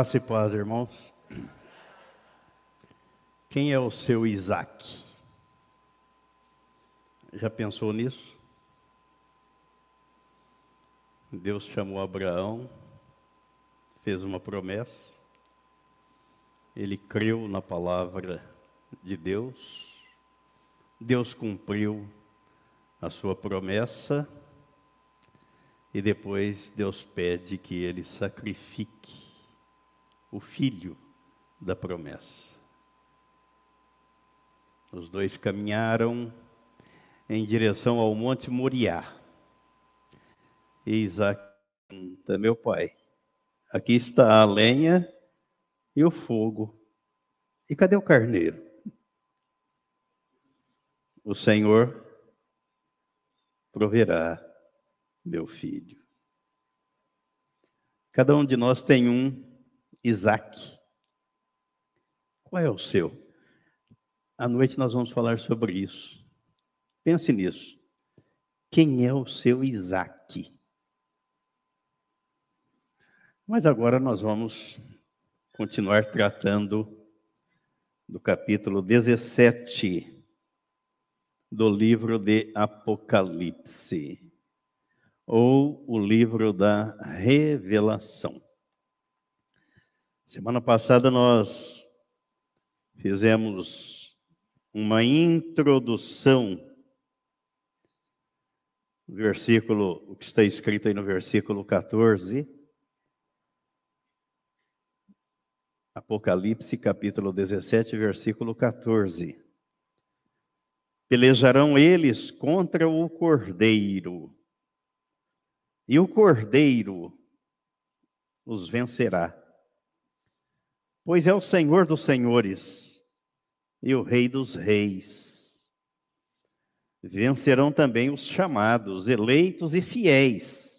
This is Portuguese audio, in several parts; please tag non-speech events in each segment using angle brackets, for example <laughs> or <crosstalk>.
Graça e paz, irmãos. Quem é o seu Isaac? Já pensou nisso? Deus chamou Abraão, fez uma promessa, ele creu na palavra de Deus, Deus cumpriu a sua promessa e depois Deus pede que ele sacrifique o filho da promessa. Os dois caminharam em direção ao Monte Moriá. E Isaac pergunta, meu pai, aqui está a lenha e o fogo. E cadê o carneiro? O Senhor proverá, meu filho. Cada um de nós tem um Isaac. Qual é o seu? À noite nós vamos falar sobre isso. Pense nisso. Quem é o seu Isaac? Mas agora nós vamos continuar tratando do capítulo 17 do livro de Apocalipse, ou o livro da Revelação. Semana passada nós fizemos uma introdução versículo, o que está escrito aí no versículo 14. Apocalipse, capítulo 17, versículo 14. Pelejarão eles contra o cordeiro, e o cordeiro os vencerá pois é o Senhor dos senhores e o Rei dos reis. Vencerão também os chamados, eleitos e fiéis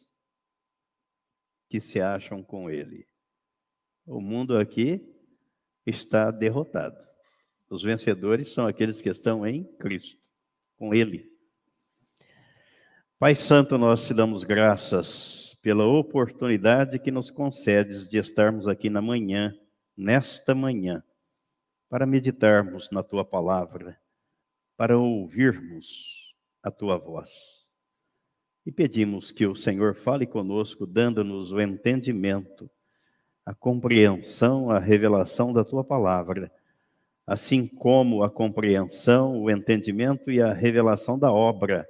que se acham com ele. O mundo aqui está derrotado. Os vencedores são aqueles que estão em Cristo, com ele. Pai Santo, nós te damos graças pela oportunidade que nos concedes de estarmos aqui na manhã nesta manhã, para meditarmos na tua palavra, para ouvirmos a tua voz. E pedimos que o Senhor fale conosco, dando-nos o entendimento, a compreensão, a revelação da tua palavra, assim como a compreensão, o entendimento e a revelação da obra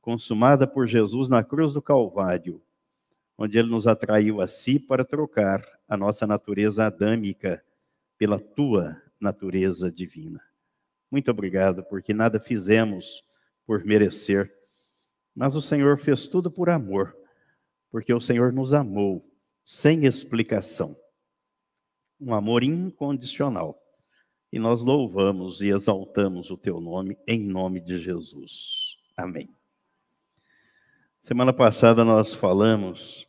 consumada por Jesus na cruz do Calvário, onde ele nos atraiu a si para trocar a nossa natureza adâmica pela tua natureza divina. Muito obrigado, porque nada fizemos por merecer, mas o Senhor fez tudo por amor, porque o Senhor nos amou sem explicação. Um amor incondicional. E nós louvamos e exaltamos o teu nome em nome de Jesus. Amém. Semana passada nós falamos,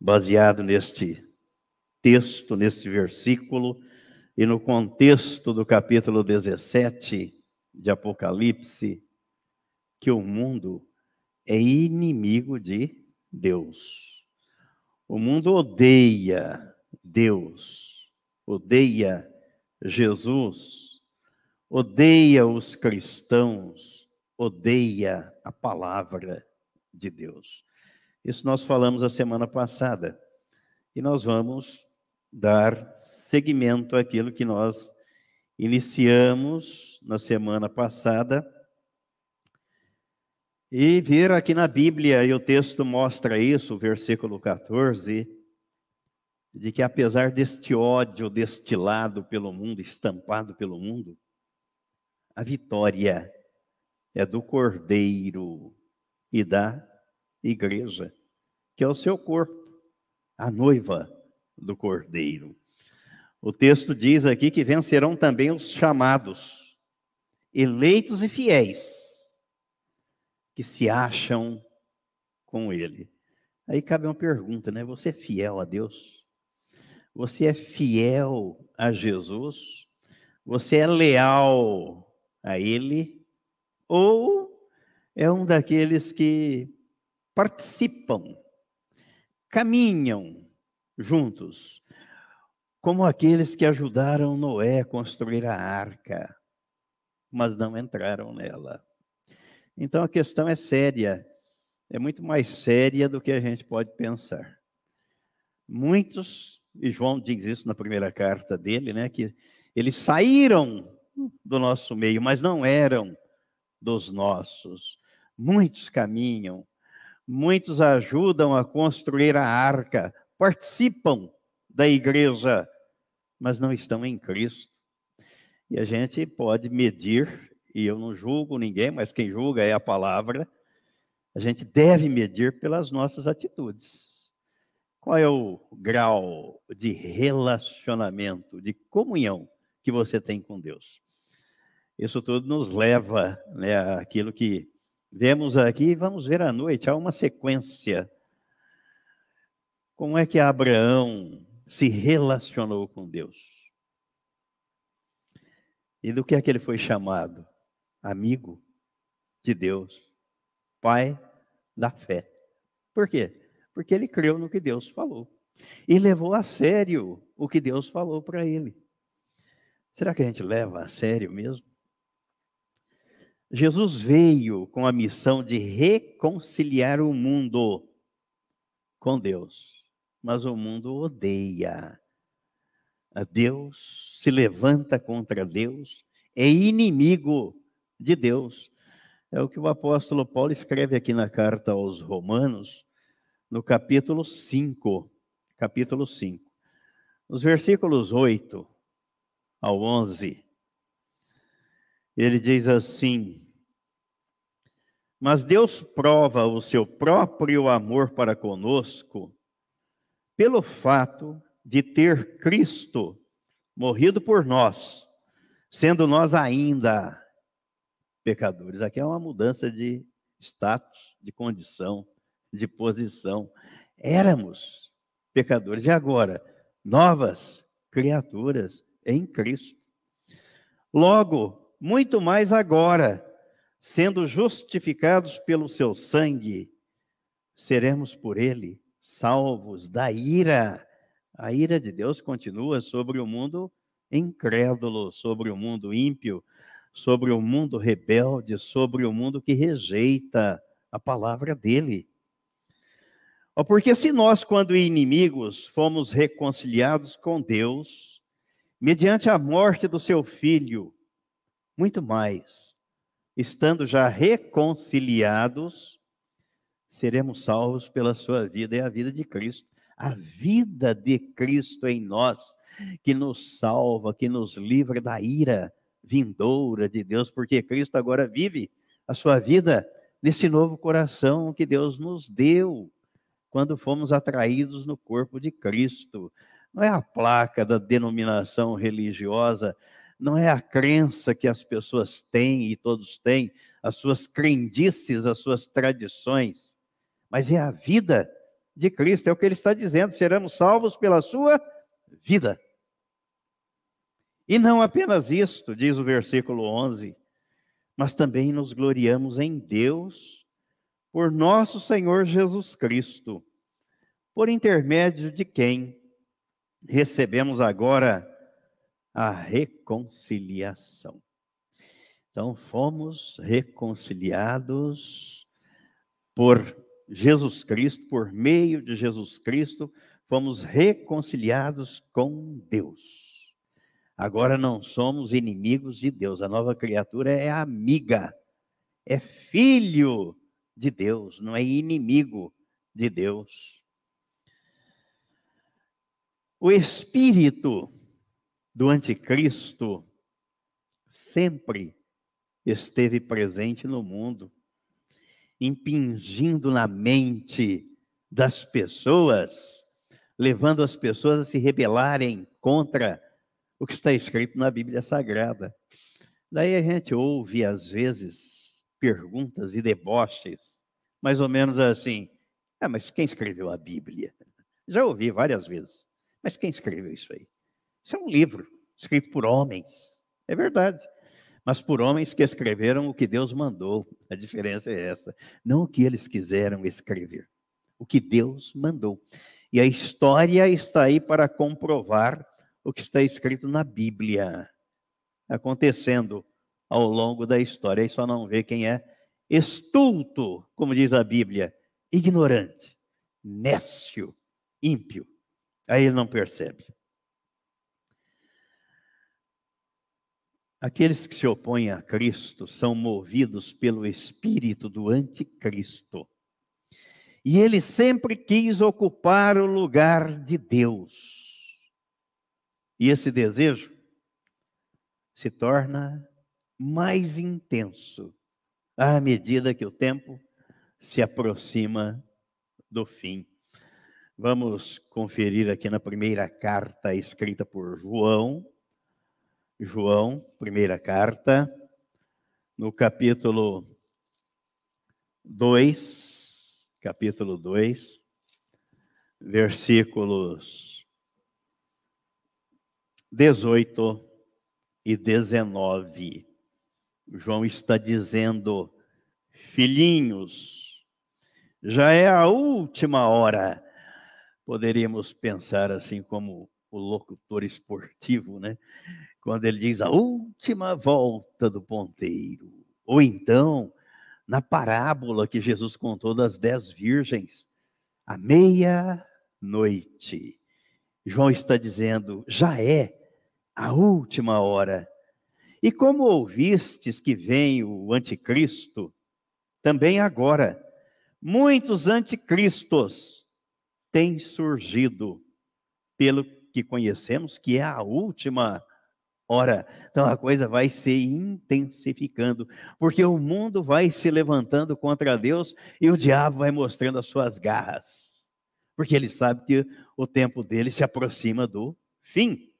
baseado neste texto, neste versículo, e no contexto do capítulo 17 de Apocalipse, que o mundo é inimigo de Deus. O mundo odeia Deus, odeia Jesus, odeia os cristãos, odeia a palavra de Deus. Isso nós falamos a semana passada. E nós vamos dar seguimento àquilo que nós iniciamos na semana passada. E ver aqui na Bíblia, e o texto mostra isso, o versículo 14, de que apesar deste ódio destilado pelo mundo, estampado pelo mundo, a vitória é do Cordeiro e da igreja, que é o seu corpo, a noiva do Cordeiro. O texto diz aqui que vencerão também os chamados, eleitos e fiéis, que se acham com Ele. Aí cabe uma pergunta, né? Você é fiel a Deus? Você é fiel a Jesus? Você é leal a Ele? Ou é um daqueles que participam, caminham juntos, como aqueles que ajudaram Noé a construir a arca, mas não entraram nela. Então a questão é séria, é muito mais séria do que a gente pode pensar. Muitos, e João diz isso na primeira carta dele, né, que eles saíram do nosso meio, mas não eram dos nossos. Muitos caminham, muitos ajudam a construir a arca, participam da igreja, mas não estão em Cristo. E a gente pode medir, e eu não julgo ninguém, mas quem julga é a palavra. A gente deve medir pelas nossas atitudes. Qual é o grau de relacionamento, de comunhão que você tem com Deus? Isso tudo nos leva né, àquilo que vemos aqui e vamos ver à noite. Há uma sequência. Como é que Abraão se relacionou com Deus? E do que é que ele foi chamado? Amigo de Deus, pai da fé. Por quê? Porque ele creu no que Deus falou e levou a sério o que Deus falou para ele. Será que a gente leva a sério mesmo? Jesus veio com a missão de reconciliar o mundo com Deus, mas o mundo odeia. A Deus se levanta contra Deus, é inimigo de Deus. É o que o apóstolo Paulo escreve aqui na carta aos Romanos, no capítulo 5. Capítulo 5. Nos versículos 8 ao 11. Ele diz assim: Mas Deus prova o seu próprio amor para conosco pelo fato de ter Cristo morrido por nós, sendo nós ainda pecadores. Aqui é uma mudança de status, de condição, de posição. Éramos pecadores e agora novas criaturas em Cristo. Logo, muito mais agora, sendo justificados pelo seu sangue, seremos por ele salvos da ira. A ira de Deus continua sobre o mundo incrédulo, sobre o mundo ímpio, sobre o mundo rebelde, sobre o mundo que rejeita a palavra dele. Porque se nós, quando inimigos, fomos reconciliados com Deus, mediante a morte do seu filho, muito mais. Estando já reconciliados, seremos salvos pela sua vida e a vida de Cristo. A vida de Cristo em nós, que nos salva, que nos livra da ira vindoura de Deus, porque Cristo agora vive a sua vida nesse novo coração que Deus nos deu quando fomos atraídos no corpo de Cristo. Não é a placa da denominação religiosa não é a crença que as pessoas têm e todos têm, as suas crendices, as suas tradições, mas é a vida de Cristo, é o que ele está dizendo, seremos salvos pela sua vida. E não apenas isto, diz o versículo 11, mas também nos gloriamos em Deus por nosso Senhor Jesus Cristo, por intermédio de quem recebemos agora a reconciliação. Então, fomos reconciliados por Jesus Cristo, por meio de Jesus Cristo, fomos reconciliados com Deus. Agora não somos inimigos de Deus, a nova criatura é amiga, é filho de Deus, não é inimigo de Deus. O Espírito do anticristo sempre esteve presente no mundo, impingindo na mente das pessoas, levando as pessoas a se rebelarem contra o que está escrito na Bíblia Sagrada. Daí a gente ouve, às vezes, perguntas e deboches, mais ou menos assim: ah, mas quem escreveu a Bíblia? <laughs> Já ouvi várias vezes, mas quem escreveu isso aí? Isso é um livro escrito por homens. É verdade. Mas por homens que escreveram o que Deus mandou. A diferença é essa. Não o que eles quiseram escrever. O que Deus mandou. E a história está aí para comprovar o que está escrito na Bíblia, acontecendo ao longo da história. Aí só não vê quem é estulto, como diz a Bíblia, ignorante, nécio, ímpio. Aí ele não percebe. Aqueles que se opõem a Cristo são movidos pelo espírito do anticristo. E ele sempre quis ocupar o lugar de Deus. E esse desejo se torna mais intenso à medida que o tempo se aproxima do fim. Vamos conferir aqui na primeira carta escrita por João. João, primeira carta, no capítulo 2, capítulo 2, versículos 18 e 19. João está dizendo: Filhinhos, já é a última hora. Poderíamos pensar assim como o locutor esportivo, né? Quando ele diz a última volta do ponteiro. Ou então, na parábola que Jesus contou das dez virgens, à meia-noite. João está dizendo, já é a última hora. E como ouvistes que vem o anticristo, também agora, muitos anticristos têm surgido, pelo que conhecemos, que é a última hora. Então a coisa vai se intensificando, porque o mundo vai se levantando contra Deus e o diabo vai mostrando as suas garras, porque ele sabe que o tempo dele se aproxima do fim.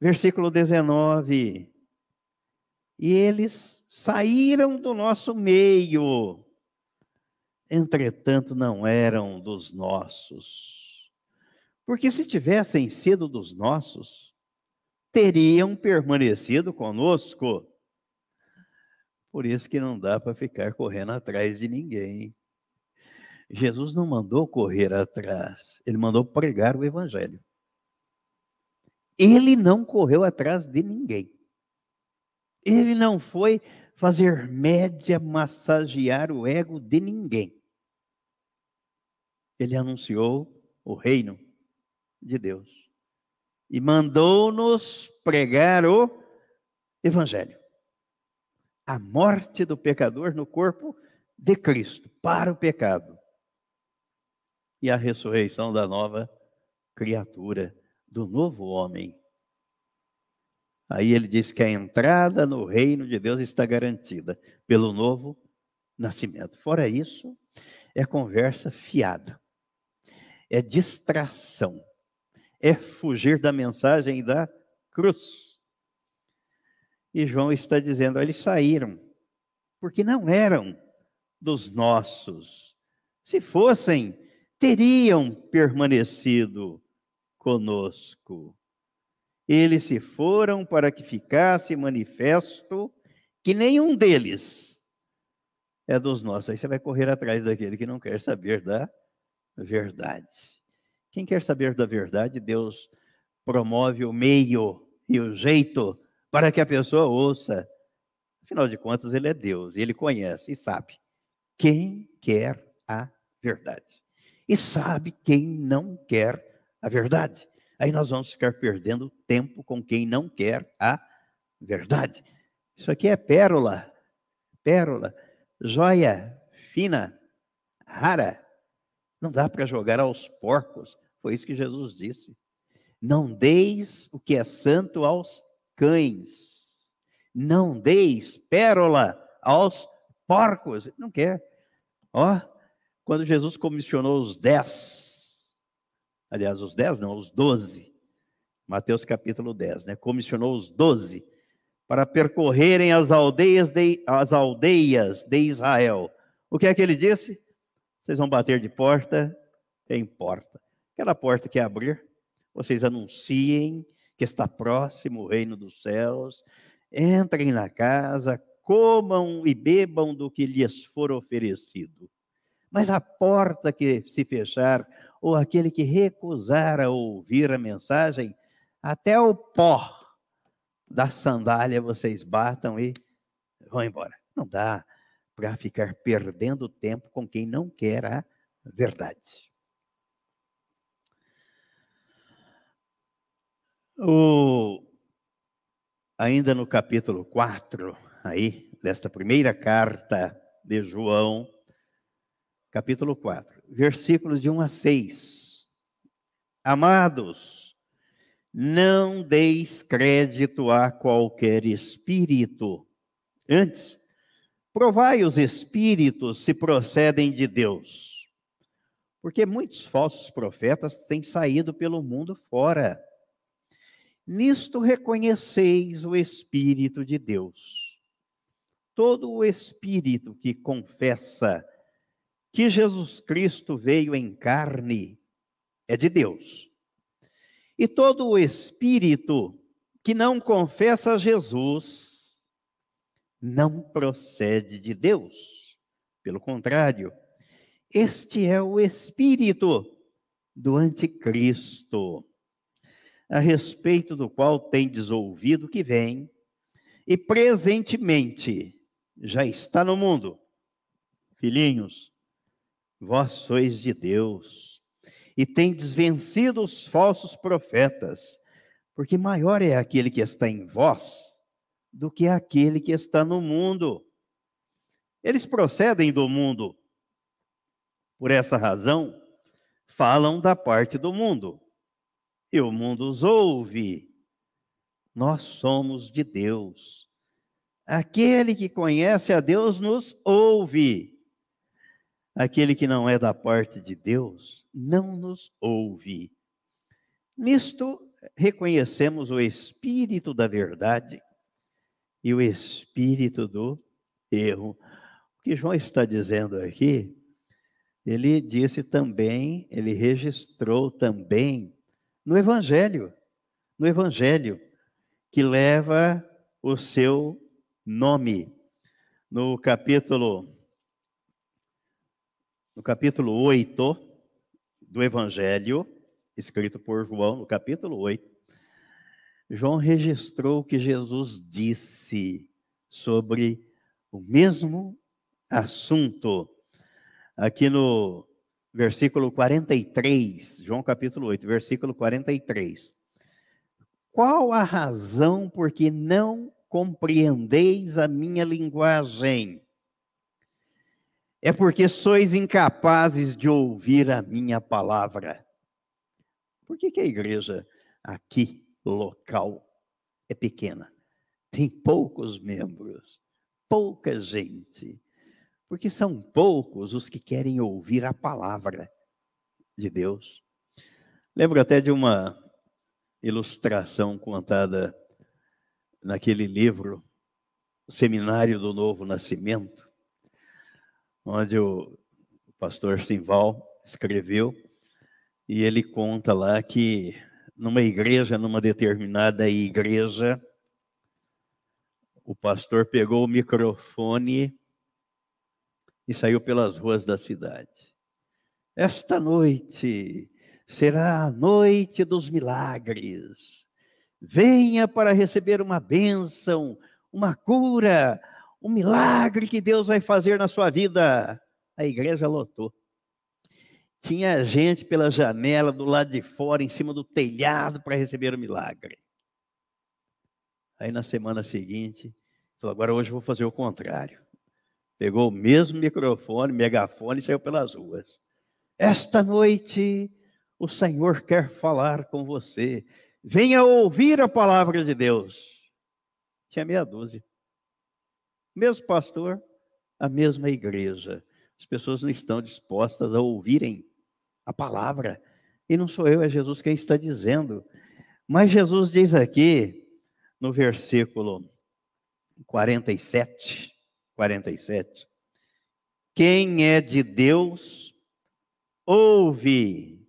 Versículo 19. E eles saíram do nosso meio, entretanto não eram dos nossos. Porque se tivessem sido dos nossos, teriam permanecido conosco. Por isso que não dá para ficar correndo atrás de ninguém. Jesus não mandou correr atrás, ele mandou pregar o evangelho. Ele não correu atrás de ninguém. Ele não foi fazer média, massagear o ego de ninguém. Ele anunciou o reino de Deus e mandou-nos pregar o evangelho. A morte do pecador no corpo de Cristo para o pecado e a ressurreição da nova criatura do novo homem. Aí ele diz que a entrada no reino de Deus está garantida pelo novo nascimento. Fora isso, é conversa fiada, é distração, é fugir da mensagem da cruz. E João está dizendo: eles saíram, porque não eram dos nossos. Se fossem, teriam permanecido conosco. Eles se foram para que ficasse manifesto que nenhum deles é dos nossos. Aí você vai correr atrás daquele que não quer saber da verdade. Quem quer saber da verdade, Deus promove o meio e o jeito para que a pessoa ouça. Afinal de contas, ele é Deus, ele conhece e sabe quem quer a verdade. E sabe quem não quer a verdade. Aí nós vamos ficar perdendo tempo com quem não quer a verdade. Isso aqui é pérola, pérola, joia fina, rara. Não dá para jogar aos porcos. Foi isso que Jesus disse. Não deis o que é santo aos cães. Não deis pérola aos porcos. Não quer. Ó, quando Jesus comissionou os dez aliás, os dez, não, os doze. Mateus capítulo 10, né? Comissionou os doze para percorrerem as aldeias, de, as aldeias de Israel. O que é que ele disse? Vocês vão bater de porta, tem porta. Aquela porta que abrir, vocês anunciem que está próximo o reino dos céus, entrem na casa, comam e bebam do que lhes for oferecido. Mas a porta que se fechar, ou aquele que recusar a ouvir a mensagem, até o pó da sandália vocês batam e vão embora. Não dá para ficar perdendo tempo com quem não quer a verdade. O, ainda no capítulo 4, aí, desta primeira carta de João, capítulo 4, versículos de 1 a 6. Amados, não deis crédito a qualquer espírito. Antes, provai os espíritos se procedem de Deus. Porque muitos falsos profetas têm saído pelo mundo fora. Nisto reconheceis o Espírito de Deus. Todo o espírito que confessa que Jesus Cristo veio em carne é de Deus. E todo o espírito que não confessa Jesus não procede de Deus. Pelo contrário, este é o espírito do anticristo, a respeito do qual tendes ouvido que vem e presentemente já está no mundo. Filhinhos, vós sois de Deus, e tendes vencido os falsos profetas, porque maior é aquele que está em vós do que aquele que está no mundo. Eles procedem do mundo. Por essa razão, falam da parte do mundo. E o mundo os ouve. Nós somos de Deus. Aquele que conhece a Deus nos ouve. Aquele que não é da parte de Deus não nos ouve. Nisto reconhecemos o espírito da verdade e o espírito do erro. O que João está dizendo aqui, ele disse também, ele registrou também no Evangelho, no Evangelho, que leva o seu nome. No capítulo no capítulo 8 do Evangelho, escrito por João, no capítulo 8, João registrou o que Jesus disse sobre o mesmo assunto. Aqui no versículo 43, João capítulo 8, versículo 43. Qual a razão por que não compreendeis a minha linguagem? é porque sois incapazes de ouvir a minha palavra. Por que, que a igreja aqui, local, é pequena? Tem poucos membros, pouca gente. Porque são poucos os que querem ouvir a palavra de Deus. Lembro até de uma ilustração contada naquele livro, Seminário do Novo Nascimento onde o pastor Simval escreveu, e ele conta lá que numa igreja, numa determinada igreja, o pastor pegou o microfone e saiu pelas ruas da cidade. Esta noite será a noite dos milagres. Venha para receber uma bênção, uma cura, um milagre que Deus vai fazer na sua vida. A igreja lotou. Tinha gente pela janela, do lado de fora, em cima do telhado, para receber o milagre. Aí na semana seguinte, falou: agora hoje eu vou fazer o contrário. Pegou o mesmo microfone, megafone e saiu pelas ruas. Esta noite o Senhor quer falar com você. Venha ouvir a palavra de Deus. Tinha meia dúzia mesmo pastor, a mesma igreja. As pessoas não estão dispostas a ouvirem a palavra. E não sou eu, é Jesus quem está dizendo. Mas Jesus diz aqui, no versículo 47, 47, quem é de Deus, ouve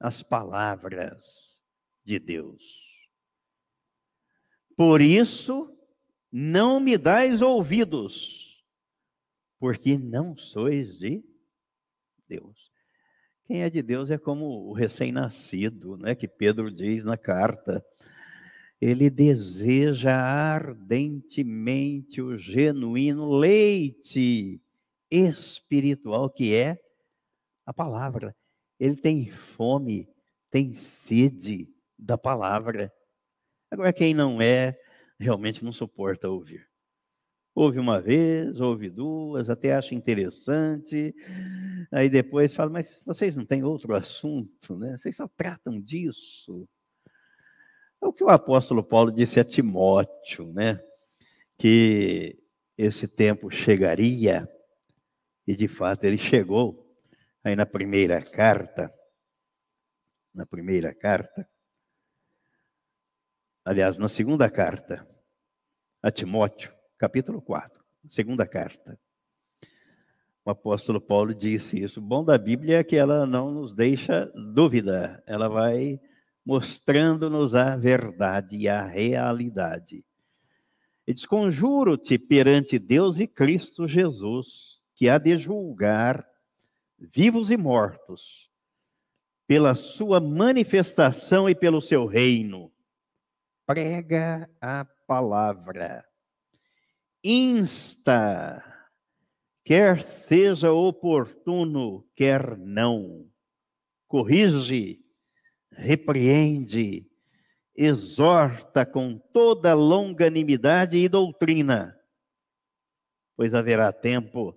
as palavras de Deus. Por isso, não me dais ouvidos, porque não sois de Deus. Quem é de Deus é como o recém-nascido, né, que Pedro diz na carta. Ele deseja ardentemente o genuíno leite espiritual que é a palavra. Ele tem fome, tem sede da palavra. Agora, quem não é, realmente não suporta ouvir. Ouve uma vez, ouve duas, até acha interessante, aí depois fala, mas vocês não têm outro assunto, né? Vocês só tratam disso. É o que o apóstolo Paulo disse a Timóteo, né? Que esse tempo chegaria, e de fato ele chegou. Aí na primeira carta, na primeira carta, aliás, na segunda carta a Timóteo, capítulo 4, segunda carta. O apóstolo Paulo disse isso. O bom da Bíblia é que ela não nos deixa dúvida, ela vai mostrando-nos a verdade e a realidade. E desconjuro-te perante Deus e Cristo Jesus, que há de julgar vivos e mortos, pela sua manifestação e pelo seu reino. Prega a palavra. Insta, quer seja oportuno, quer não. Corrige, repreende, exorta com toda longanimidade e doutrina, pois haverá tempo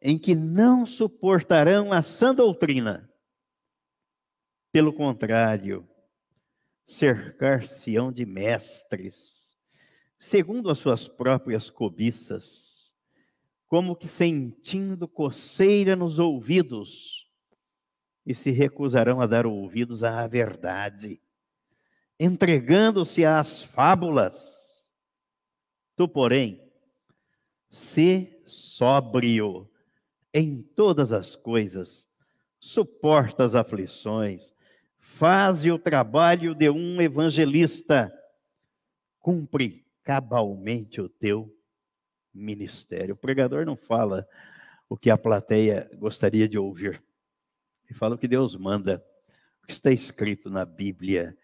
em que não suportarão a sã doutrina. Pelo contrário, cercar-se-ão de mestres, segundo as suas próprias cobiças, como que sentindo coceira nos ouvidos, e se recusarão a dar ouvidos à verdade, entregando-se às fábulas. Tu, porém, se sóbrio em todas as coisas, suporta as aflições, faze o trabalho de um evangelista, cumpre cabalmente o teu ministério. O pregador não fala o que a plateia gostaria de ouvir. Ele fala o que Deus manda, o que está escrito na Bíblia.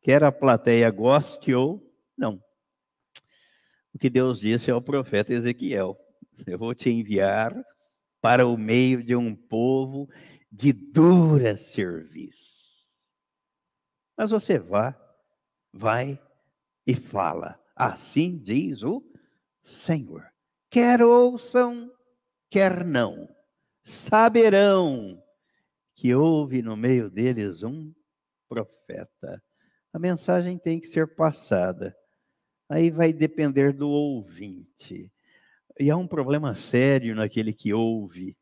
Quer a plateia goste ou não. O que Deus disse ao profeta Ezequiel: Eu vou te enviar para o meio de um povo de dura serviço. Mas você vá, vai e fala. Assim diz o Senhor. Quer ouçam, quer não, saberão que houve no meio deles um profeta. A mensagem tem que ser passada. Aí vai depender do ouvinte. E há um problema sério naquele que ouve,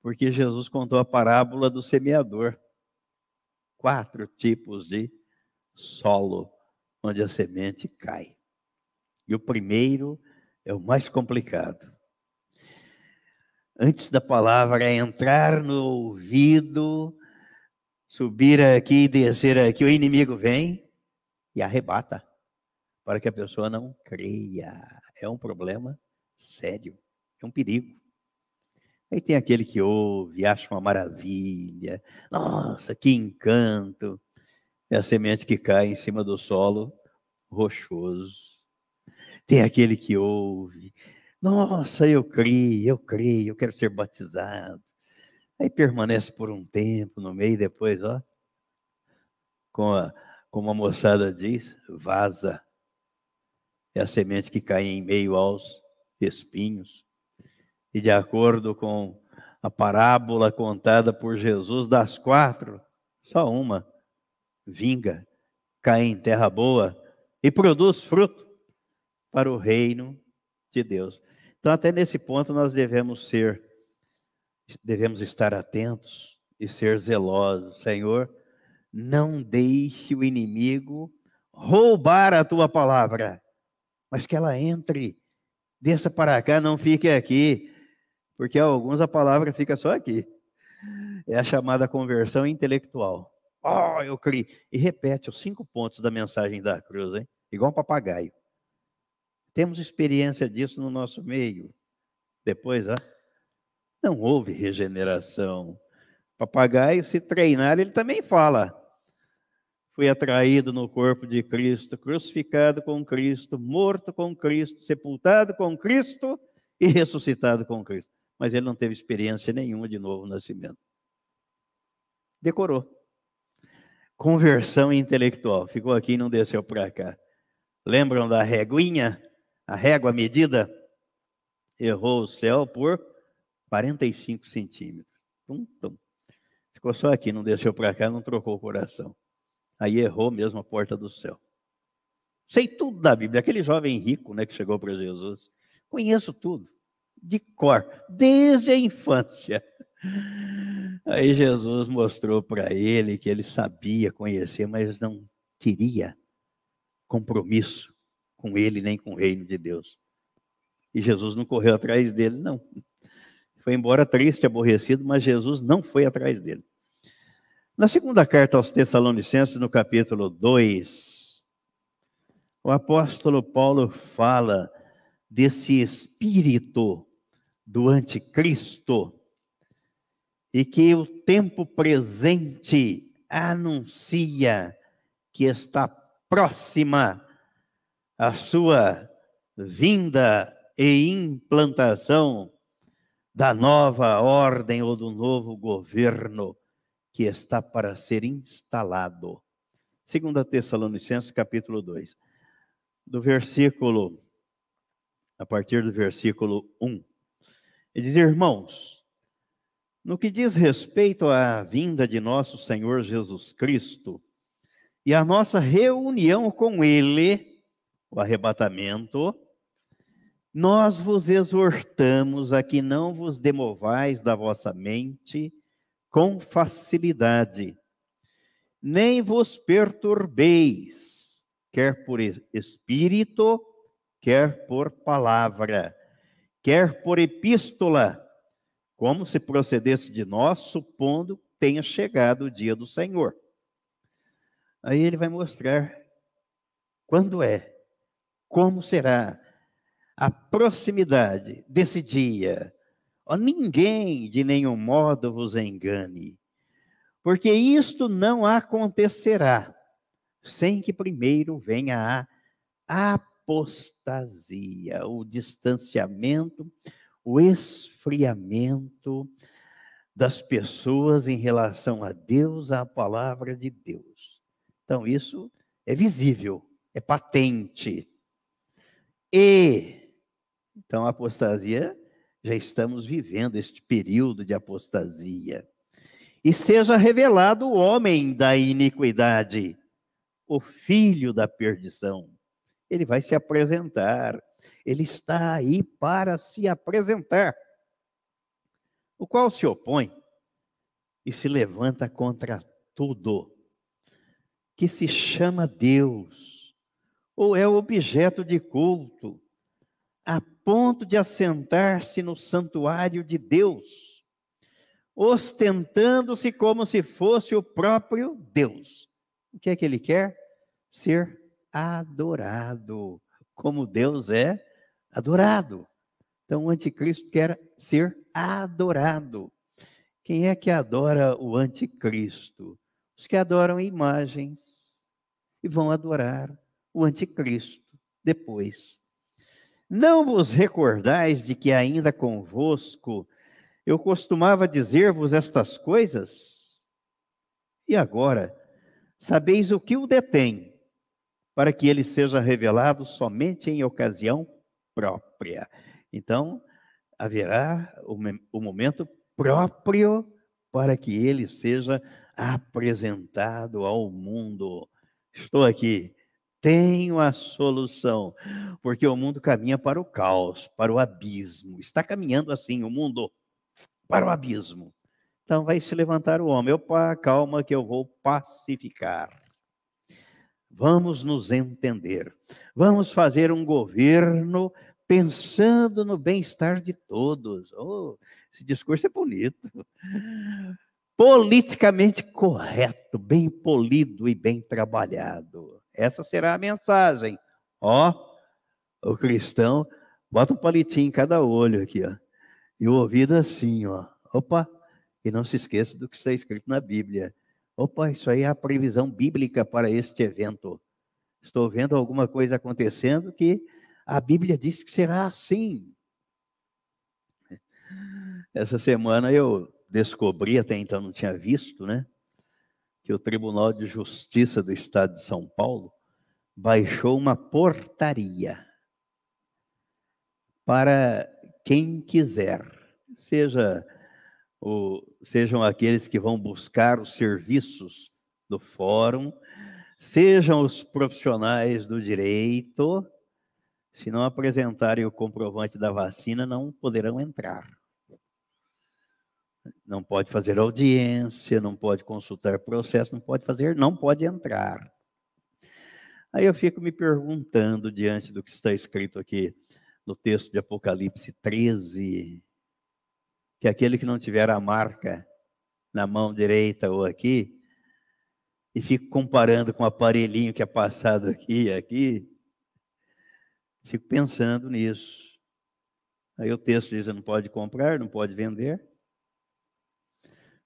porque Jesus contou a parábola do semeador. Quatro tipos de solo onde a semente cai. E o primeiro é o mais complicado. Antes da palavra entrar no ouvido, subir aqui e descer aqui, o inimigo vem e arrebata, para que a pessoa não creia. É um problema sério, é um perigo. Aí tem aquele que ouve, acha uma maravilha, nossa, que encanto. É a semente que cai em cima do solo rochoso. Tem aquele que ouve, nossa, eu creio, eu creio, eu quero ser batizado. Aí permanece por um tempo no meio, depois, ó, com a, como a moçada diz, vaza. É a semente que cai em meio aos espinhos. E de acordo com a parábola contada por Jesus, das quatro, só uma vinga, cai em terra boa e produz fruto para o reino de Deus. Então, até nesse ponto, nós devemos ser, devemos estar atentos e ser zelosos. Senhor, não deixe o inimigo roubar a tua palavra, mas que ela entre desça para cá, não fique aqui, porque alguns a palavra fica só aqui. É a chamada conversão intelectual. Oh, eu criei. E repete os cinco pontos da mensagem da cruz, hein? Igual um papagaio. Temos experiência disso no nosso meio. Depois, ah? Não houve regeneração. Papagaio, se treinar, ele também fala. Fui atraído no corpo de Cristo, crucificado com Cristo, morto com Cristo, sepultado com Cristo e ressuscitado com Cristo. Mas ele não teve experiência nenhuma de novo nascimento. Decorou. Conversão intelectual. Ficou aqui e não desceu para cá. Lembram da réguinha? A régua medida? Errou o céu por 45 centímetros. Tum, tum. Ficou só aqui, não desceu para cá, não trocou o coração. Aí errou mesmo a porta do céu. Sei tudo da Bíblia. Aquele jovem rico né, que chegou para Jesus. Conheço tudo, de cor, desde a infância. Aí Jesus mostrou para ele que ele sabia conhecer, mas não queria compromisso com ele nem com o reino de Deus. E Jesus não correu atrás dele, não. Foi embora triste, aborrecido, mas Jesus não foi atrás dele. Na segunda carta aos Tessalonicenses, no capítulo 2, o apóstolo Paulo fala desse espírito do anticristo e que o tempo presente anuncia que está próxima a sua vinda e implantação da nova ordem ou do novo governo que está para ser instalado. Segunda Tessalonicenses, capítulo 2. Do versículo, a partir do versículo 1. Ele diz, irmãos, no que diz respeito à vinda de nosso Senhor Jesus Cristo e a nossa reunião com Ele, o arrebatamento, nós vos exortamos a que não vos demovais da vossa mente com facilidade, nem vos perturbeis, quer por espírito, quer por palavra, quer por epístola, como se procedesse de nós, supondo tenha chegado o dia do Senhor. Aí ele vai mostrar quando é, como será, a proximidade desse dia. Oh, ninguém de nenhum modo vos engane, porque isto não acontecerá sem que primeiro venha a apostasia, o distanciamento, o esfriamento das pessoas em relação a Deus, à palavra de Deus. Então, isso é visível, é patente. E então, a apostasia, já estamos vivendo este período de apostasia. E seja revelado o homem da iniquidade, o filho da perdição. Ele vai se apresentar, ele está aí para se apresentar. O qual se opõe e se levanta contra tudo que se chama Deus, ou é objeto de culto, a ponto de assentar-se no santuário de Deus, ostentando-se como se fosse o próprio Deus. O que é que ele quer? Ser adorado, como Deus é adorado. Então o anticristo quer ser adorado. Quem é que adora o anticristo? Os que adoram imagens e vão adorar o anticristo depois. Não vos recordais de que ainda convosco eu costumava dizer-vos estas coisas? E agora, sabeis o que o detém, para que ele seja revelado somente em ocasião própria. Então, haverá o, momento próprio para que ele seja apresentado ao mundo. Estou aqui tenho a solução, porque o mundo caminha para o caos, para o abismo. Está caminhando assim o mundo para o abismo. Então vai se levantar o homem. Opa, calma que eu vou pacificar. Vamos nos entender. Vamos fazer um governo pensando no bem-estar de todos. Oh, esse discurso é bonito. Politicamente correto, bem polido e bem trabalhado. Essa será a mensagem. Ó, o cristão, bota um palitinho em cada olho aqui, ó. E o ouvido assim, ó. Opa, e não se esqueça do que está escrito na Bíblia. Opa, isso aí é a previsão bíblica para este evento. Estou vendo alguma coisa acontecendo que a Bíblia diz que será assim. Essa semana eu descobri, até então não tinha visto, né? Que o Tribunal de Justiça do Estado de São Paulo baixou uma portaria para quem quiser, seja o, sejam aqueles que vão buscar os serviços do fórum, sejam os profissionais do direito, se não apresentarem o comprovante da vacina, não poderão entrar. Não pode fazer audiência, não pode consultar processo, não pode fazer, não pode entrar. Aí eu fico me perguntando, diante do que está escrito aqui no texto de Apocalipse 13, que aquele que não tiver a marca na mão direita ou aqui, e fico comparando com o aparelhinho que é passado aqui e aqui, fico pensando nisso. Aí o texto diz: não pode comprar, não pode vender.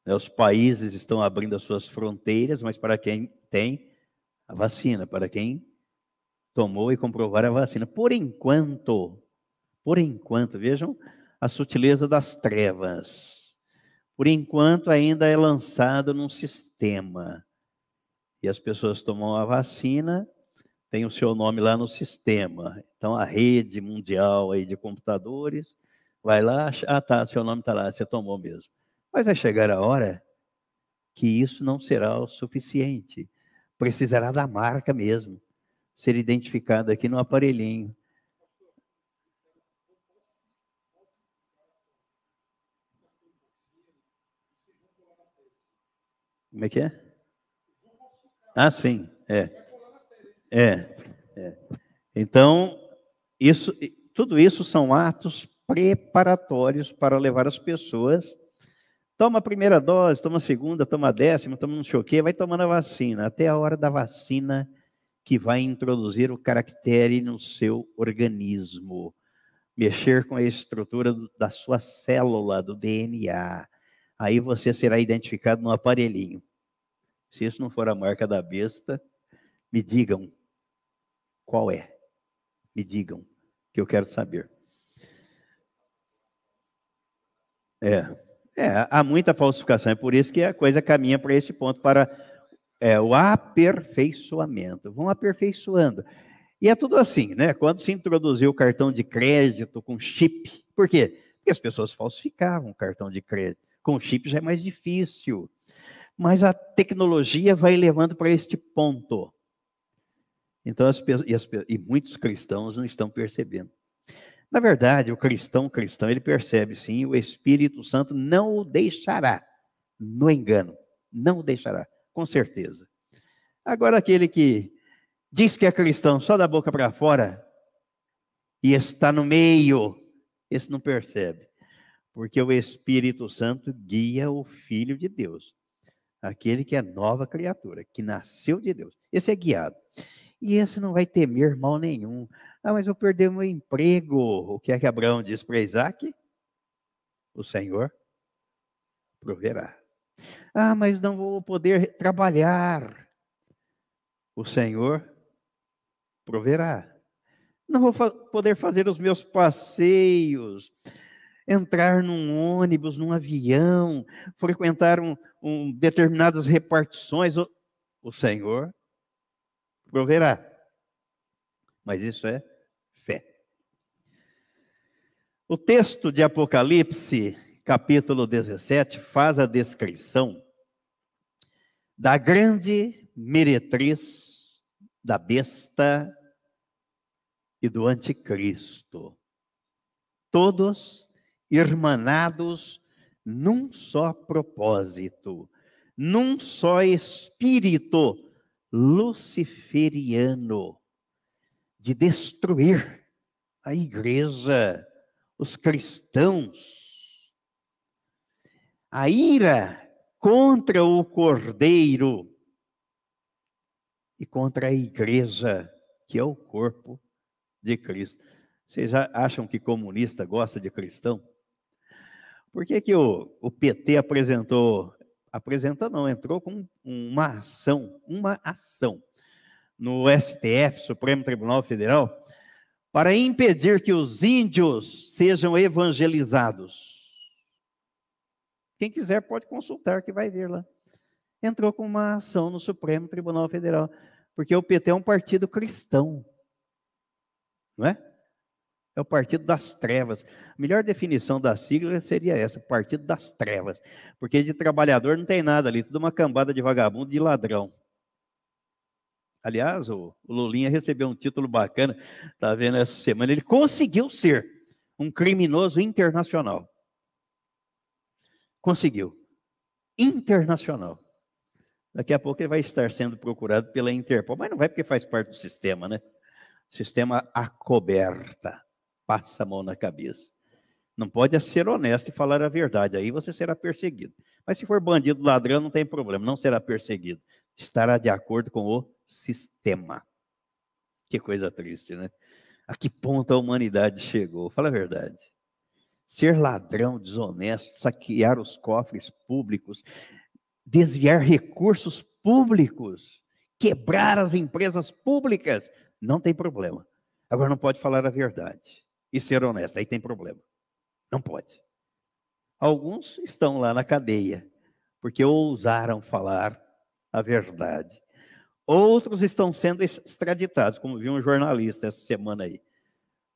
Né, os países estão abrindo as suas fronteiras, mas para quem tem a vacina, para quem tomou e comprovar a vacina. Por enquanto, por enquanto, vejam a sutileza das trevas. Por enquanto, ainda é lançado num sistema. E as pessoas tomam a vacina, tem o seu nome lá no sistema. Então, a rede mundial aí de computadores vai lá, ah, tá, seu nome está lá, você tomou mesmo. Mas vai chegar a hora que isso não será o suficiente. Precisará da marca mesmo, ser identificada aqui no aparelhinho. Como é que é? Ah, sim, é. É. é. Então, isso, tudo isso são atos preparatórios para levar as pessoas. Toma a primeira dose, toma a segunda, toma a décima, toma o quê, vai tomando a vacina, até a hora da vacina que vai introduzir o caractere no seu organismo, mexer com a estrutura da sua célula, do DNA, Aí você será identificado no aparelhinho. Se isso não for a marca da besta, me digam qual é. Me digam, que eu quero saber. É, é, há muita falsificação, é por isso que a coisa caminha para esse ponto, para é, o aperfeiçoamento. Vão aperfeiçoando. E é tudo assim, né? Quando se introduziu o cartão de crédito com chip, por quê? Porque as pessoas falsificavam o cartão de crédito. Com chip já é mais difícil. Mas a tecnologia vai levando para este ponto. Então, as, e, as, e muitos cristãos não estão percebendo. Na verdade, o cristão, cristão, ele percebe sim, o Espírito Santo não o deixará no engano. Não o deixará, com certeza. Agora, aquele que diz que é cristão só da boca para fora e está no meio, esse não percebe porque o Espírito Santo guia o Filho de Deus, aquele que é nova criatura, que nasceu de Deus. Esse é guiado. E esse não vai temer mal nenhum. Ah, mas eu perdi meu emprego. O que é que Abraão diz para Isaac? O Senhor proverá. Ah, mas não vou poder trabalhar. O Senhor proverá. Não vou fa poder fazer os meus passeios entrar num ônibus, num avião, frequentar um, um determinadas repartições, o, o Senhor proverá. Mas isso é. O texto de Apocalipse, capítulo 17, faz a descrição da grande meretriz da besta e do anticristo. Todos irmanados num só propósito, num só espírito luciferiano de destruir a igreja, os cristãos. A ira contra o cordeiro e contra a igreja, que é o corpo de Cristo. Vocês acham que comunista gosta de cristão? Por que, que o, o PT apresentou, apresenta não, entrou com uma ação, uma ação no STF, Supremo Tribunal Federal, para impedir que os índios sejam evangelizados. Quem quiser pode consultar, que vai ver lá. Entrou com uma ação no Supremo Tribunal Federal, porque o PT é um partido cristão, não é? É o partido das trevas. A melhor definição da sigla seria essa, partido das trevas. Porque de trabalhador não tem nada ali, tudo uma cambada de vagabundo de ladrão. Aliás, o, Lulinha recebeu um título bacana, tá vendo essa semana, ele conseguiu ser um criminoso internacional. Conseguiu. Internacional. Daqui a pouco ele vai estar sendo procurado pela Interpol, mas não vai porque faz parte do sistema, né? Sistema acoberta passa a mão na cabeça. Não pode ser honesto e falar a verdade, aí você será perseguido. Mas se for bandido, ladrão, não tem problema, não será perseguido. Estará de acordo com o sistema. Que coisa triste, né? A que ponto a humanidade chegou? Fala a verdade. Ser ladrão, desonesto, saquear os cofres públicos, desviar recursos públicos, quebrar as empresas públicas, não tem problema. Agora não pode falar a verdade e ser honesto. Aí tem problema. Não pode. Alguns estão lá na cadeia, porque ousaram falar a verdade. Outros estão sendo extraditados, como viu um jornalista essa semana aí.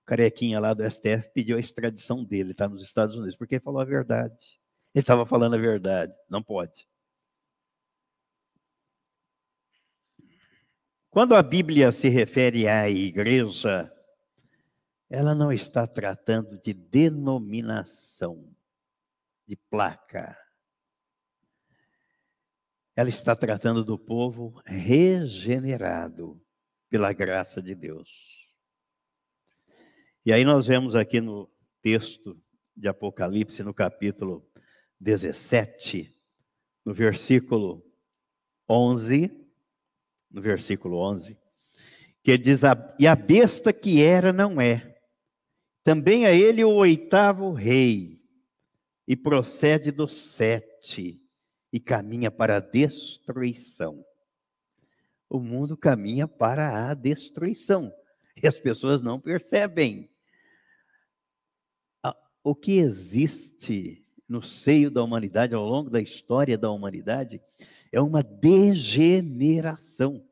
O carequinha lá do STF pediu a extradição dele, está nos Estados Unidos, porque ele falou a verdade. Ele estava falando a verdade. Não pode. Quando a Bíblia se refere à igreja, ela não está tratando de denominação, de placa. Ela está tratando do povo regenerado pela graça de Deus. E aí nós vemos aqui no texto de Apocalipse, no capítulo 17, no versículo 11, no versículo 11, que diz: E a besta que era não é, também a ele o oitavo rei, e procede do sete, e caminha para a destruição. O mundo caminha para a destruição, e as pessoas não percebem. O que existe no seio da humanidade, ao longo da história da humanidade, é uma degeneração.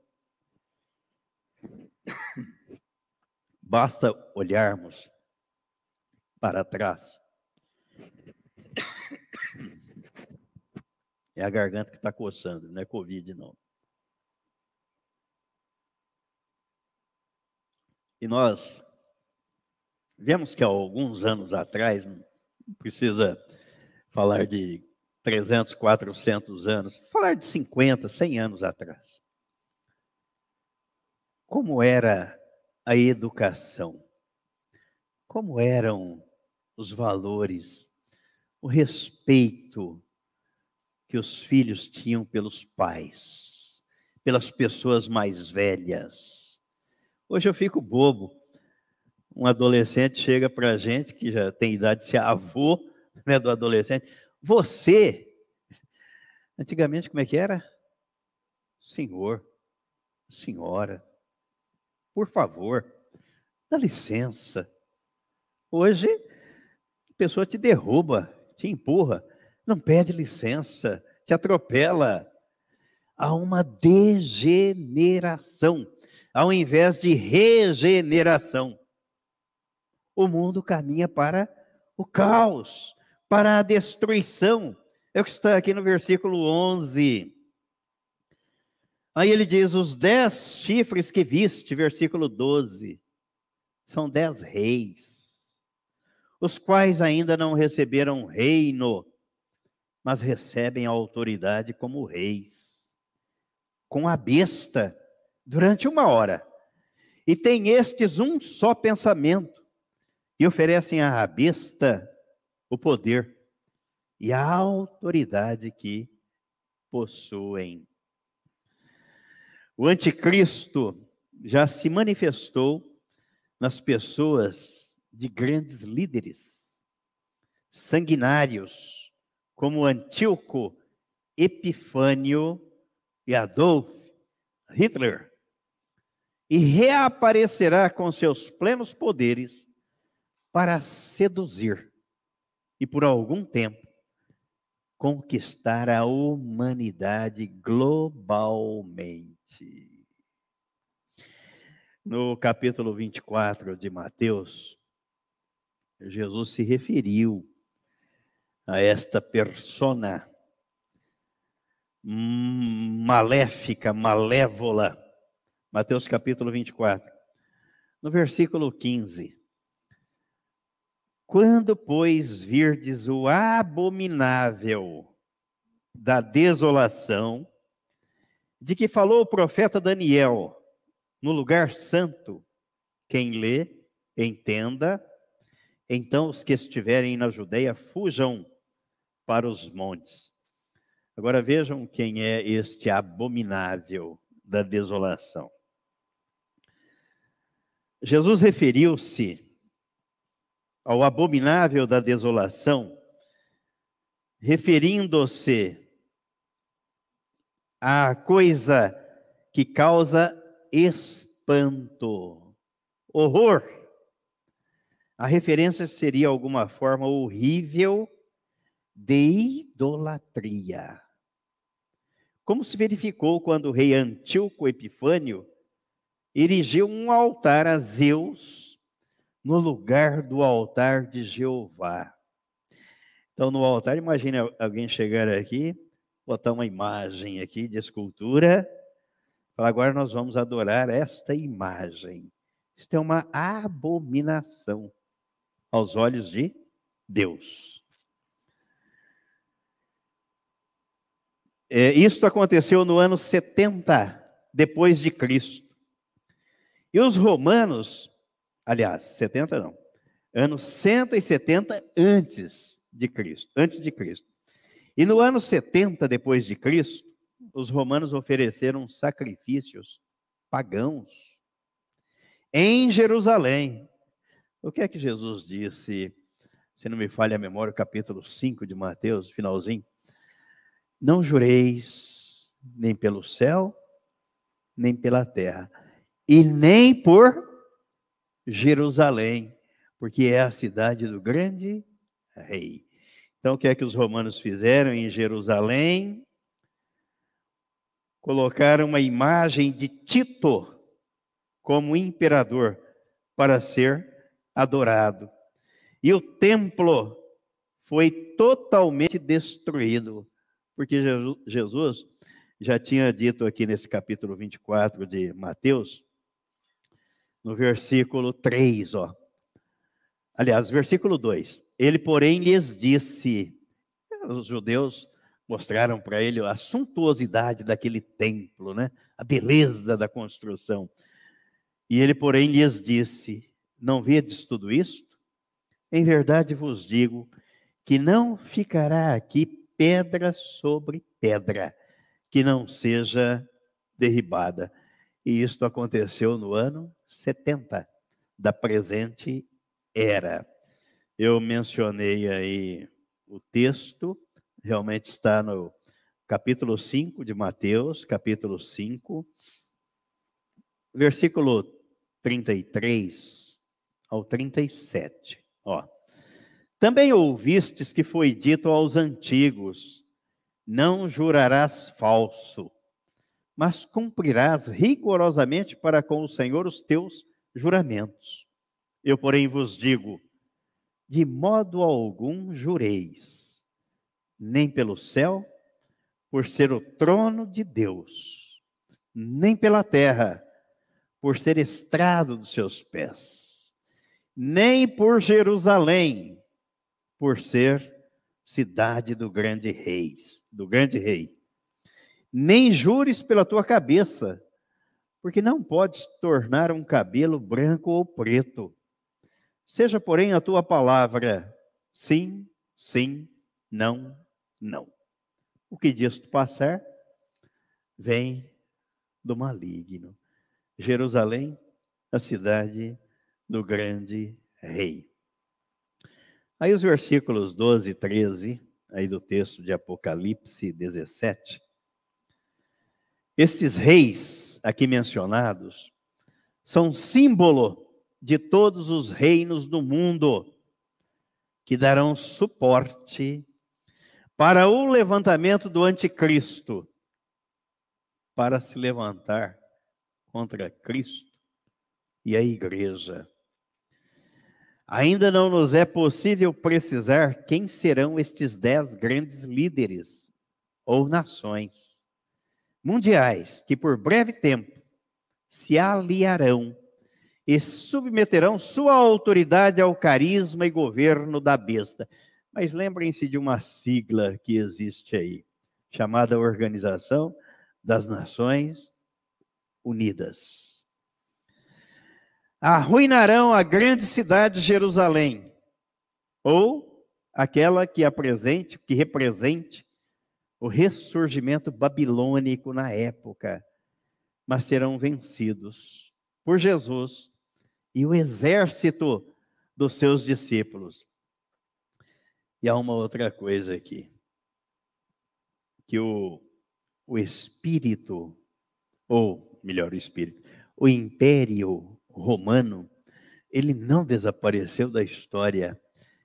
<coughs> Basta olharmos para trás. <coughs> É a garganta que está coçando, não é Covid, não. E nós vemos que há alguns anos atrás, não precisa falar de 300, 400 anos, falar de 50, 100 anos atrás. Como era a educação? Como eram os valores, o respeito que os filhos tinham pelos pais, pelas pessoas mais velhas. Hoje eu fico bobo. Um adolescente chega para a gente, que já tem idade de ser avô <laughs> né, do adolescente. Você, antigamente como é que era? Senhor, senhora, por favor, dá licença. Hoje a pessoa te derruba, te empurra, não pede licença, te atropela. Há uma degeneração, ao invés de regeneração. O mundo caminha para o caos, para a destruição. É o que está aqui no versículo 11. Aí ele diz: os dez chifres que viste, versículo 12, são dez reis os quais ainda não receberam reino, mas recebem a autoridade como reis, com a besta, durante uma hora. E tem estes um só pensamento, e oferecem à besta o poder e a autoridade que possuem. O anticristo já se manifestou nas pessoas de grandes líderes. sanguinários, como Antíoco, Epifânio e Adolf Hitler, e reaparecerá com seus plenos poderes para seduzir e por algum tempo conquistar a humanidade globalmente. No capítulo 24 de Mateus, Jesus se referiu a esta persona maléfica, malévola. Mateus capítulo 24. No versículo 15. Quando, pois, virdes o abominável da desolação, de que falou o profeta Daniel, no lugar santo, quem lê, entenda, então os que estiverem na Judeia fujam para os montes. Agora vejam quem é este abominável da desolação. Jesus referiu-se ao abominável da desolação, referindo-se à coisa que causa espanto, horror. A referência seria alguma forma horrível de idolatria. Como se verificou quando o rei Antíoco Epifânio erigiu um altar a Zeus no lugar do altar de Jeová. Então, no altar, imagine alguém chegar aqui, botar uma imagem aqui de escultura, falar, agora nós vamos adorar esta imagem. Isto é uma abominação aos olhos de Deus. É, isto aconteceu no ano 70 depois de Cristo. E os romanos, aliás, 70 não, ano 170 antes de Cristo, antes de Cristo. E no ano 70 depois de Cristo, os romanos ofereceram sacrifícios pagãos em Jerusalém. O que é que Jesus disse? Se não me falha a memória, capítulo 5 de Mateus, finalzinho. Não jureis nem pelo céu, nem pela terra, e nem por Jerusalém, porque é a cidade do grande rei. Então, o que é que os romanos fizeram em Jerusalém? Colocaram uma imagem de Tito como imperador para ser adorado. E o templo foi totalmente destruído porque Jesus já tinha dito aqui nesse capítulo 24 de Mateus, no versículo 3, ó. Aliás, versículo 2. Ele, porém, lhes disse: os judeus mostraram para ele a suntuosidade daquele templo, né? A beleza da construção. E ele, porém, lhes disse: Não vedes tudo isto? Em verdade vos digo que não ficará aqui pedra sobre pedra que não seja derribada. E isto aconteceu no ano 70 da presente era. Eu mencionei aí o texto, realmente está no capítulo 5 de Mateus, capítulo 5, versículo 33 ao 37. Ó. Também ouvistes que foi dito aos antigos: Não jurarás falso, mas cumprirás rigorosamente para com o Senhor os teus juramentos. Eu, porém, vos digo: de modo algum jureis, nem pelo céu, por ser o trono de Deus, nem pela terra, por ser estrado dos seus pés, nem por Jerusalém, por ser cidade do grande rei, do grande rei. Nem jures pela tua cabeça, porque não podes tornar um cabelo branco ou preto. Seja, porém, a tua palavra sim, sim, não, não. O que disto passar vem do maligno. Jerusalém, a cidade do grande rei. Aí os versículos 12 e 13, aí do texto de Apocalipse 17. Esses reis aqui mencionados são símbolo de todos os reinos do mundo que darão suporte para o levantamento do anticristo, para se levantar contra Cristo e a igreja. Ainda não nos é possível precisar quem serão estes dez grandes líderes ou nações mundiais que, por breve tempo, se aliarão e submeterão sua autoridade ao carisma e governo da besta. Mas lembrem-se de uma sigla que existe aí, chamada Organização das Nações Unidas. Arruinarão a grande cidade de Jerusalém, ou aquela que apresente, que represente o ressurgimento babilônico na época, mas serão vencidos por Jesus e o exército dos seus discípulos. E há uma outra coisa aqui, que o, o espírito, ou melhor, o espírito, o império romano, ele não desapareceu da história,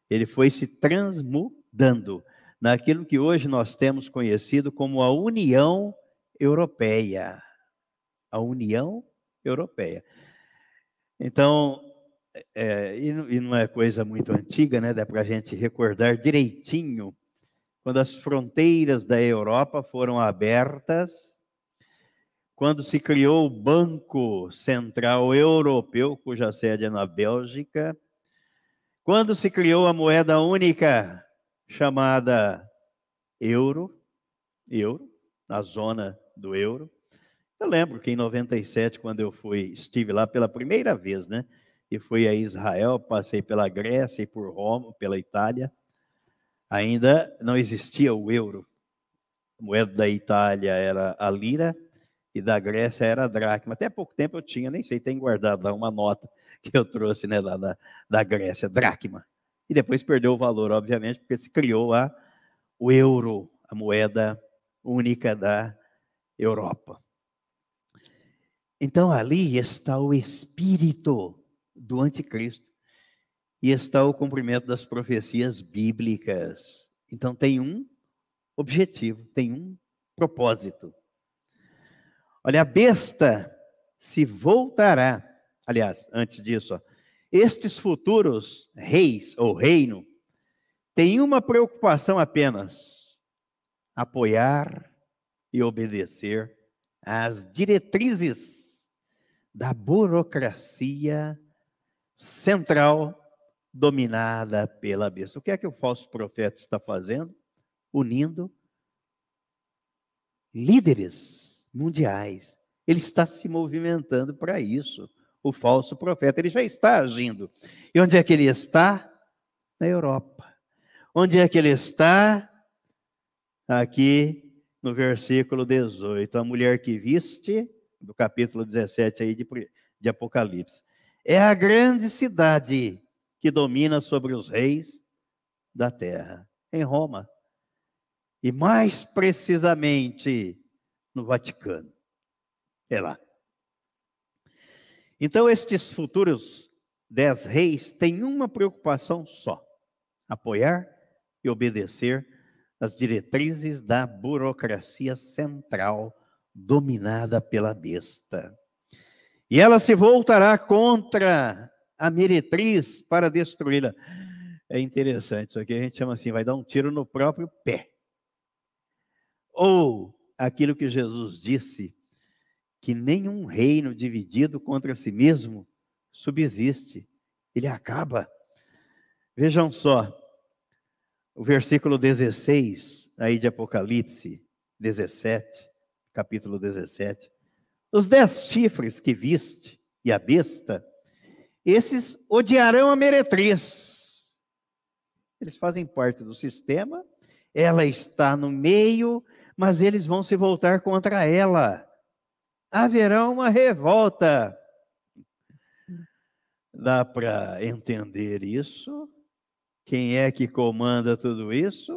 ele foi se transmudando naquilo que hoje nós temos conhecido como a União Europeia. A União Europeia. Então, é, e, não é coisa muito antiga, né? Dá para a gente recordar direitinho quando as fronteiras da Europa foram abertas, quando se criou o Banco Central Europeu, cuja sede é na Bélgica, quando se criou a moeda única chamada euro, euro, na zona do euro, eu lembro que em 97, quando eu fui, estive lá pela primeira vez, né? E fui a Israel, passei pela Grécia e por Roma, pela Itália. Ainda não existia o euro. A moeda da Itália era a lira e da Grécia era a dracma. Até pouco tempo eu tinha, nem sei, tem guardado lá uma nota <laughs> que eu trouxe né, lá da, da Grécia, dracma. E depois perdeu o valor, obviamente, porque se criou a, o euro, a moeda única da Europa. Então ali está o espírito do anticristo e está o cumprimento das profecias bíblicas. Então tem um objetivo, tem um propósito. Olha, a besta se voltará. Aliás, antes disso, ó, estes futuros reis ou reino têm uma preocupação apenas: apoiar e obedecer às diretrizes da burocracia central dominada pela besta. O que é que o falso profeta está fazendo? Unindo líderes mundiais. Ele está se movimentando para isso. O falso profeta, ele já está agindo. E onde é que ele está? Na Europa. Onde é que ele está? Aqui no versículo 18. A mulher que viste do capítulo 17 aí de, de Apocalipse. É a grande cidade que domina sobre os reis da terra, em Roma. E mais precisamente no Vaticano. É lá. Então, estes futuros dez reis têm uma preocupação só: apoiar e obedecer as diretrizes da burocracia central dominada pela besta. E ela se voltará contra a meretriz para destruí-la. É interessante, isso aqui a gente chama assim, vai dar um tiro no próprio pé. Ou aquilo que Jesus disse, que nenhum reino dividido contra si mesmo subsiste, ele acaba. Vejam só, o versículo 16 aí de Apocalipse 17 capítulo 17. Os dez chifres que viste e a besta, esses odiarão a meretriz. Eles fazem parte do sistema, ela está no meio, mas eles vão se voltar contra ela. Haverá uma revolta. Dá para entender isso? Quem é que comanda tudo isso?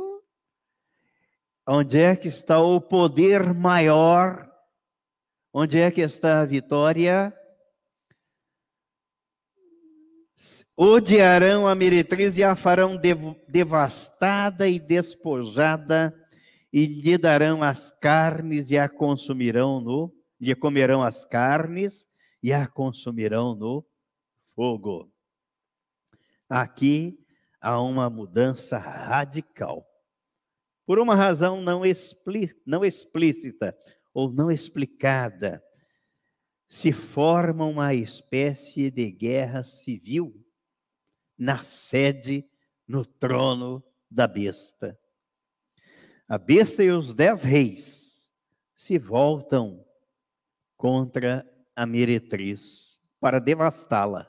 Onde é que está o poder maior? Onde é que está a vitória? Odiarão a meretriz e a farão devastada e despojada, e lhe darão as carnes e a consumirão no, lhe comerão as carnes e a consumirão no fogo. Aqui há uma mudança radical. Por uma razão não, não explícita ou não explicada, se forma uma espécie de guerra civil na sede, no trono da besta. A besta e os dez reis se voltam contra a meretriz para devastá-la.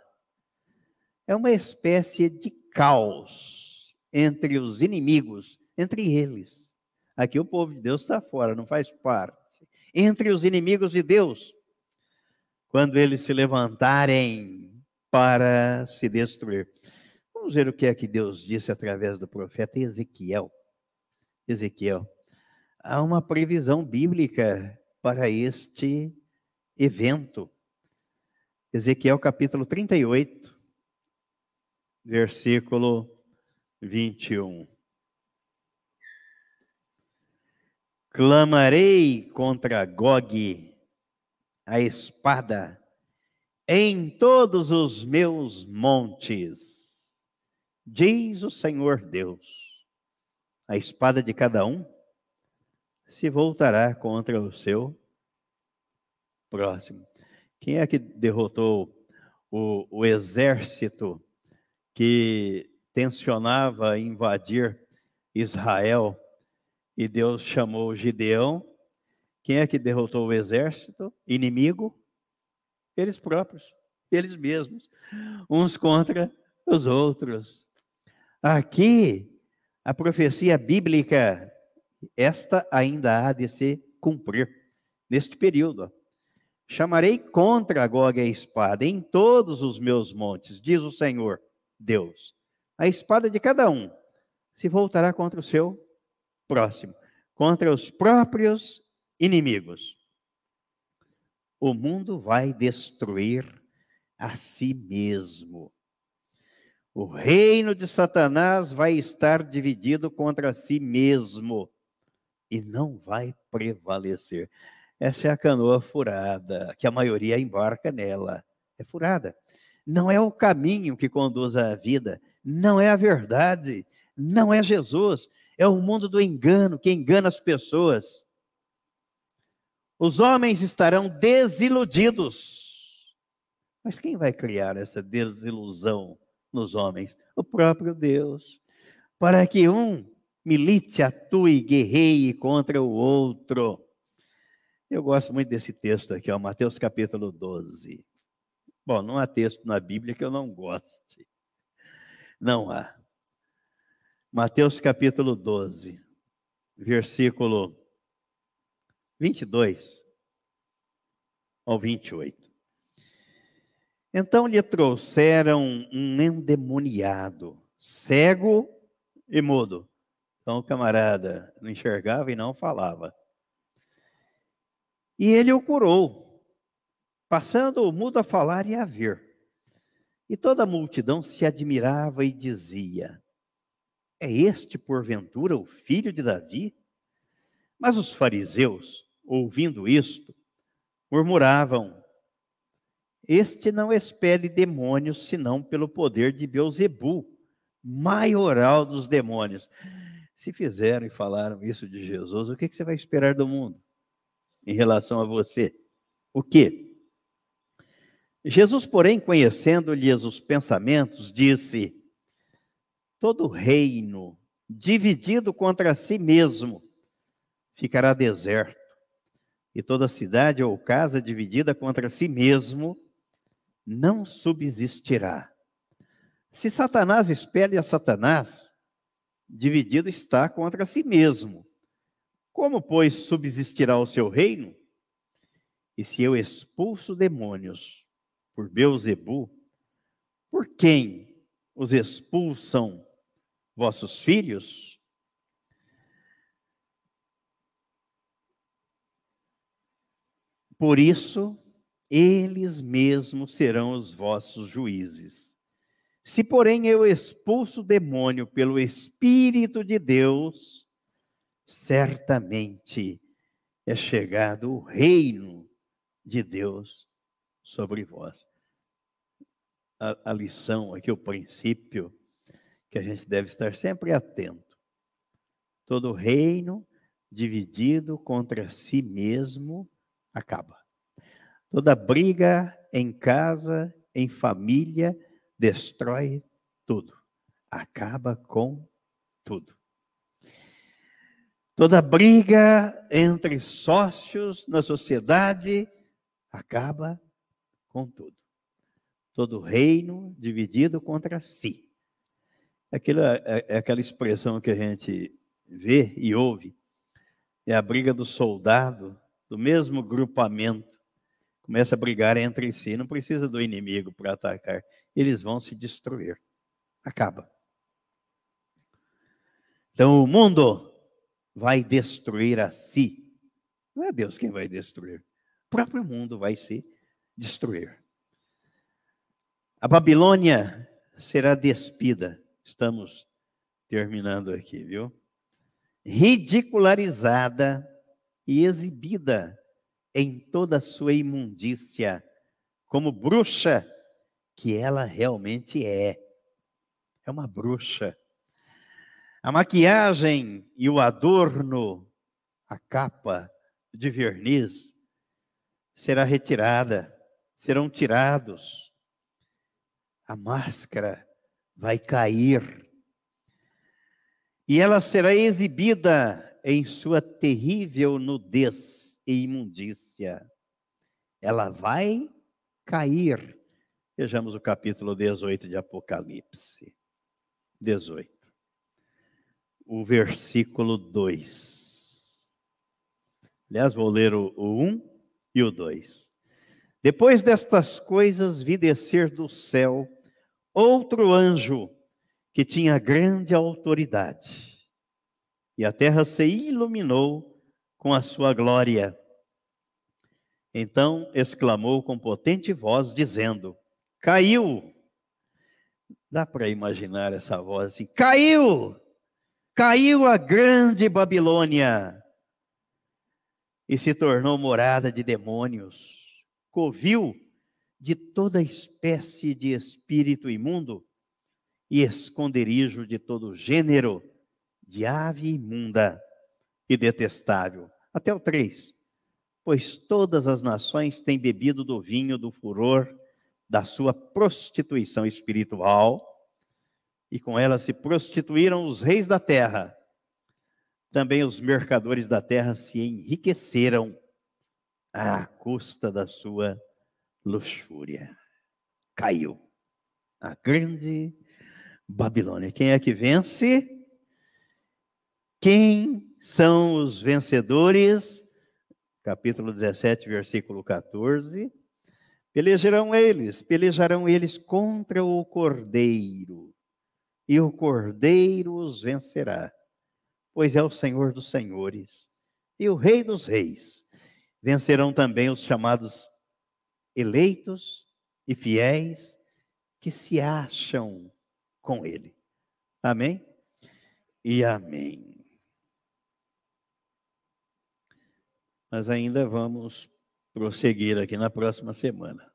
É uma espécie de caos entre os inimigos, entre eles. Aqui o povo de Deus está fora, não faz parte. Entre os inimigos de Deus, quando eles se levantarem para se destruir. Vamos ver o que é que Deus disse através do profeta Ezequiel. Ezequiel. Há uma previsão bíblica para este evento. Ezequiel capítulo 38, versículo 21. Clamarei contra Gog a espada em todos os meus montes Diz o Senhor Deus: a espada de cada um se voltará contra o seu próximo. Quem é que derrotou o, o exército que tensionava invadir Israel e Deus chamou Gideão? Quem é que derrotou o exército inimigo? Eles próprios, eles mesmos, uns contra os outros. Aqui, a profecia bíblica, esta ainda há de se cumprir neste período. Chamarei contra Gog a espada em todos os meus montes, diz o Senhor Deus. A espada de cada um se voltará contra o seu próximo, contra os próprios inimigos. O mundo vai destruir a si mesmo. O reino de Satanás vai estar dividido contra si mesmo e não vai prevalecer. Essa é a canoa furada, que a maioria embarca nela. É furada. Não é o caminho que conduz à vida, não é a verdade, não é Jesus, é o mundo do engano que engana as pessoas. Os homens estarão desiludidos. Mas quem vai criar essa desilusão? Nos homens? O próprio Deus. Para que um milite, atue, guerreie contra o outro. Eu gosto muito desse texto aqui, ó, Mateus capítulo 12. Bom, não há texto na Bíblia que eu não goste. Não há. Mateus capítulo 12, versículo 22 ao 28. Então lhe trouxeram um endemoniado, cego e mudo. Então o camarada não enxergava e não falava. E ele o curou, passando o mudo a falar e a ver. E toda a multidão se admirava e dizia: É este, porventura, o filho de Davi? Mas os fariseus, ouvindo isto, murmuravam este não expele demônios, senão pelo poder de Beuzebu, maioral dos demônios. Se fizeram e falaram isso de Jesus, o que você vai esperar do mundo em relação a você? O quê? Jesus, porém, conhecendo-lhes os pensamentos, disse: Todo reino dividido contra si mesmo ficará deserto, e toda cidade ou casa dividida contra si mesmo não subsistirá. Se Satanás espelha a Satanás, dividido está contra si mesmo. Como, pois, subsistirá o seu reino? E se eu expulso demônios por Beuzebu, por quem os expulsam vossos filhos? Por isso, eles mesmos serão os vossos juízes. Se, porém, eu expulso o demônio pelo Espírito de Deus, certamente é chegado o reino de Deus sobre vós. A, a, lição aqui, o princípio, que a gente deve estar sempre atento. Todo reino dividido contra si mesmo acaba. Toda briga em casa, em família, destrói tudo. Acaba com tudo. Toda briga entre sócios na sociedade acaba com tudo. Todo reino dividido contra si. Aquela, é, é aquela expressão que a gente vê e ouve. É a briga do soldado do mesmo grupamento. Começa a brigar entre si. Não precisa do inimigo para atacar. Eles vão se destruir. Acaba. Então o mundo vai destruir a si. Não é Deus quem vai destruir. O próprio mundo vai se destruir. A Babilônia será despida. Estamos terminando aqui, viu? Ridicularizada e exibida em toda a sua imundícia, como bruxa que ela realmente é. É uma bruxa. A maquiagem e o adorno, a capa de verniz, será retirada, serão tirados. A máscara vai cair. E ela será exibida em sua terrível nudez e imundícia. Ela vai cair. Vejamos o capítulo 18 de Apocalipse. 18 o versículo 2. Aliás, vou ler o, 1 um e o 2. Depois destas coisas, vi descer do céu outro anjo que tinha grande autoridade, e a terra se iluminou com a sua glória. Então exclamou com potente voz, dizendo: Caiu. Dá para imaginar essa voz assim: Caiu! Caiu a grande Babilônia e se tornou morada de demônios, covil de toda espécie de espírito imundo e esconderijo de todo gênero de ave imunda e detestável. Até o 3. Pois todas as nações têm bebido do vinho do furor da sua prostituição espiritual e com ela se prostituíram os reis da terra. Também os mercadores da terra se enriqueceram à custa da sua luxúria. Caiu a grande Babilônia. Quem é que vence? Quem são os vencedores? Capítulo 17, versículo 14. Pelejarão eles, pelejarão eles contra o cordeiro e o Cordeiro os vencerá, pois é o Senhor dos senhores e o Rei dos reis. Vencerão também os chamados eleitos e fiéis que se acham com ele. Amém? E amém. Nós ainda vamos prosseguir aqui na próxima semana,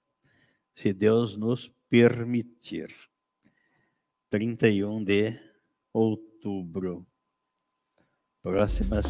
se Deus nos permitir. 31 de outubro. Próximas